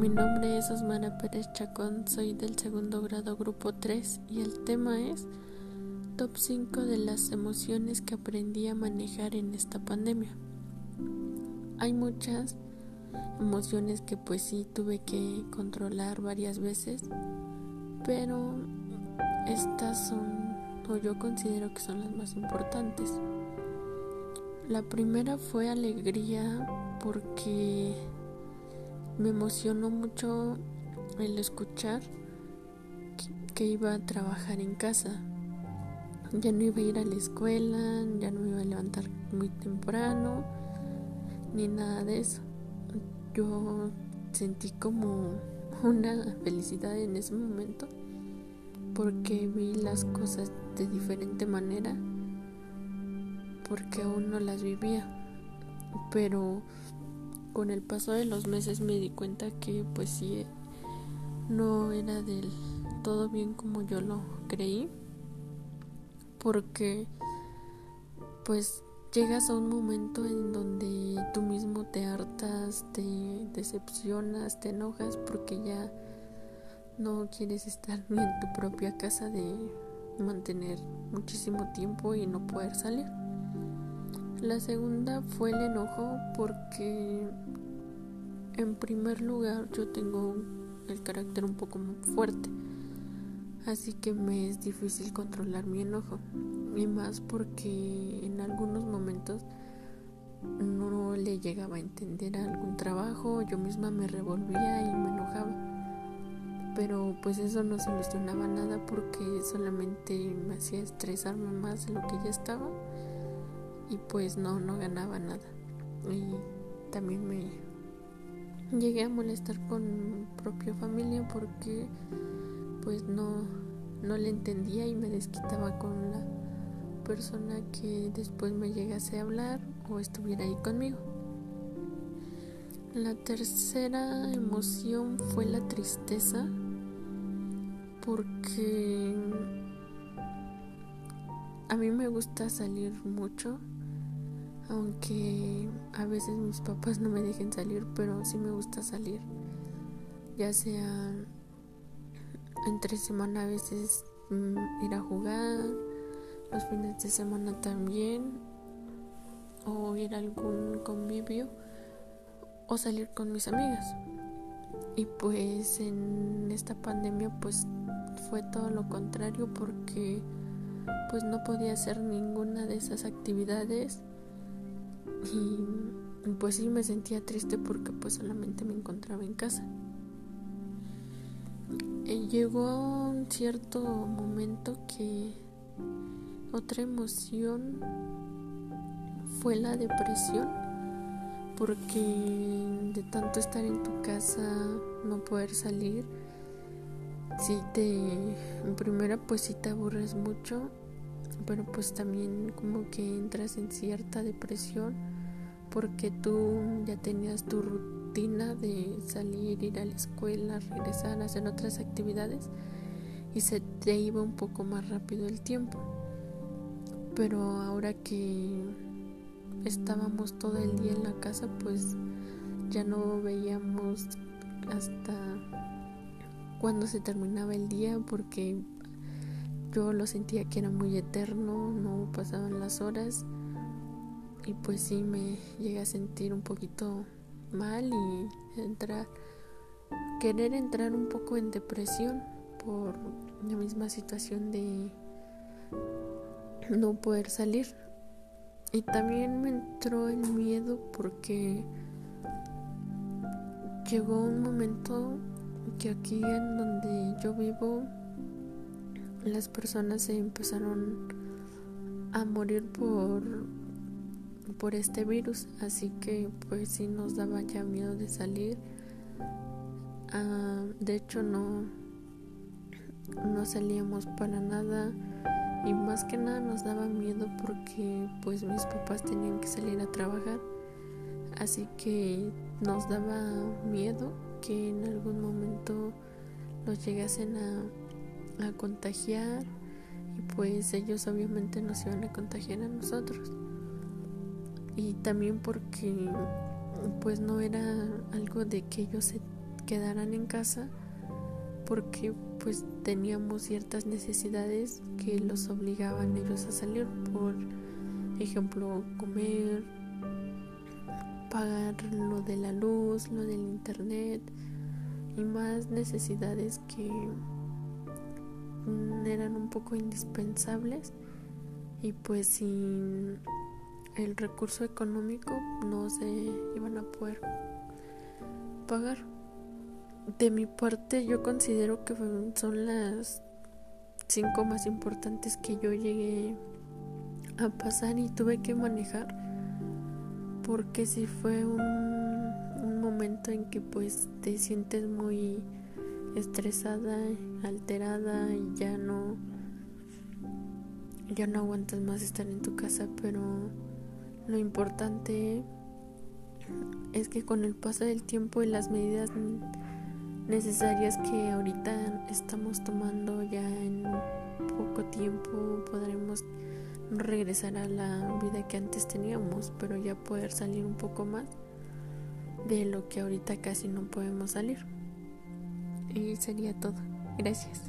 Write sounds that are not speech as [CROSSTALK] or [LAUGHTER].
Mi nombre es Osmara Pérez Chacón, soy del segundo grado grupo 3 y el tema es Top 5 de las emociones que aprendí a manejar en esta pandemia. Hay muchas emociones que pues sí tuve que controlar varias veces, pero estas son, o yo considero que son las más importantes. La primera fue alegría porque me emocionó mucho el escuchar que iba a trabajar en casa. Ya no iba a ir a la escuela, ya no iba a levantar muy temprano, ni nada de eso. Yo sentí como una felicidad en ese momento porque vi las cosas de diferente manera, porque aún no las vivía. Pero con el paso de los meses me di cuenta que pues sí no era del todo bien como yo lo creí porque pues llegas a un momento en donde tú mismo te hartas, te decepcionas, te enojas porque ya no quieres estar [LAUGHS] ni en tu propia casa de mantener muchísimo tiempo y no poder salir. La segunda fue el enojo porque en primer lugar yo tengo el carácter un poco fuerte, así que me es difícil controlar mi enojo y más porque en algunos momentos no le llegaba a entender algún trabajo, yo misma me revolvía y me enojaba. Pero pues eso no solucionaba nada porque solamente me hacía estresarme más de lo que ya estaba y pues no, no ganaba nada. Y también me llegué a molestar con mi propia familia porque pues no, no le entendía y me desquitaba con la persona que después me llegase a hablar o estuviera ahí conmigo. La tercera emoción fue la tristeza porque a mí me gusta salir mucho aunque a veces mis papás no me dejen salir, pero sí me gusta salir. Ya sea entre semana a veces mm, ir a jugar, los fines de semana también, o ir a algún convivio, o salir con mis amigas. Y pues en esta pandemia pues fue todo lo contrario porque pues no podía hacer ninguna de esas actividades y pues sí me sentía triste porque pues solamente me encontraba en casa. Y llegó un cierto momento que otra emoción fue la depresión porque de tanto estar en tu casa no poder salir si te en primera pues si te aburres mucho pero pues también como que entras en cierta depresión porque tú ya tenías tu rutina de salir, ir a la escuela, regresar, hacer otras actividades y se te iba un poco más rápido el tiempo. Pero ahora que estábamos todo el día en la casa, pues ya no veíamos hasta cuando se terminaba el día porque yo lo sentía que era muy eterno, no pasaban las horas y pues sí me llegué a sentir un poquito mal y entrar querer entrar un poco en depresión por la misma situación de no poder salir. Y también me entró el miedo porque llegó un momento que aquí en donde yo vivo las personas se empezaron a morir por por este virus, así que pues sí nos daba ya miedo de salir. Ah, de hecho no no salíamos para nada y más que nada nos daba miedo porque pues mis papás tenían que salir a trabajar, así que nos daba miedo que en algún momento los llegasen a, a contagiar y pues ellos obviamente nos iban a contagiar a nosotros y también porque pues no era algo de que ellos se quedaran en casa porque pues teníamos ciertas necesidades que los obligaban ellos a salir por ejemplo comer pagar lo de la luz lo del internet y más necesidades que eran un poco indispensables y pues sin el recurso económico no se iban a poder pagar. De mi parte yo considero que son las cinco más importantes que yo llegué a pasar y tuve que manejar porque si fue un, un momento en que pues te sientes muy estresada, alterada y ya no ya no aguantas más estar en tu casa, pero lo importante es que con el paso del tiempo y las medidas necesarias que ahorita estamos tomando ya en poco tiempo podremos regresar a la vida que antes teníamos, pero ya poder salir un poco más de lo que ahorita casi no podemos salir. Y sería todo. Gracias.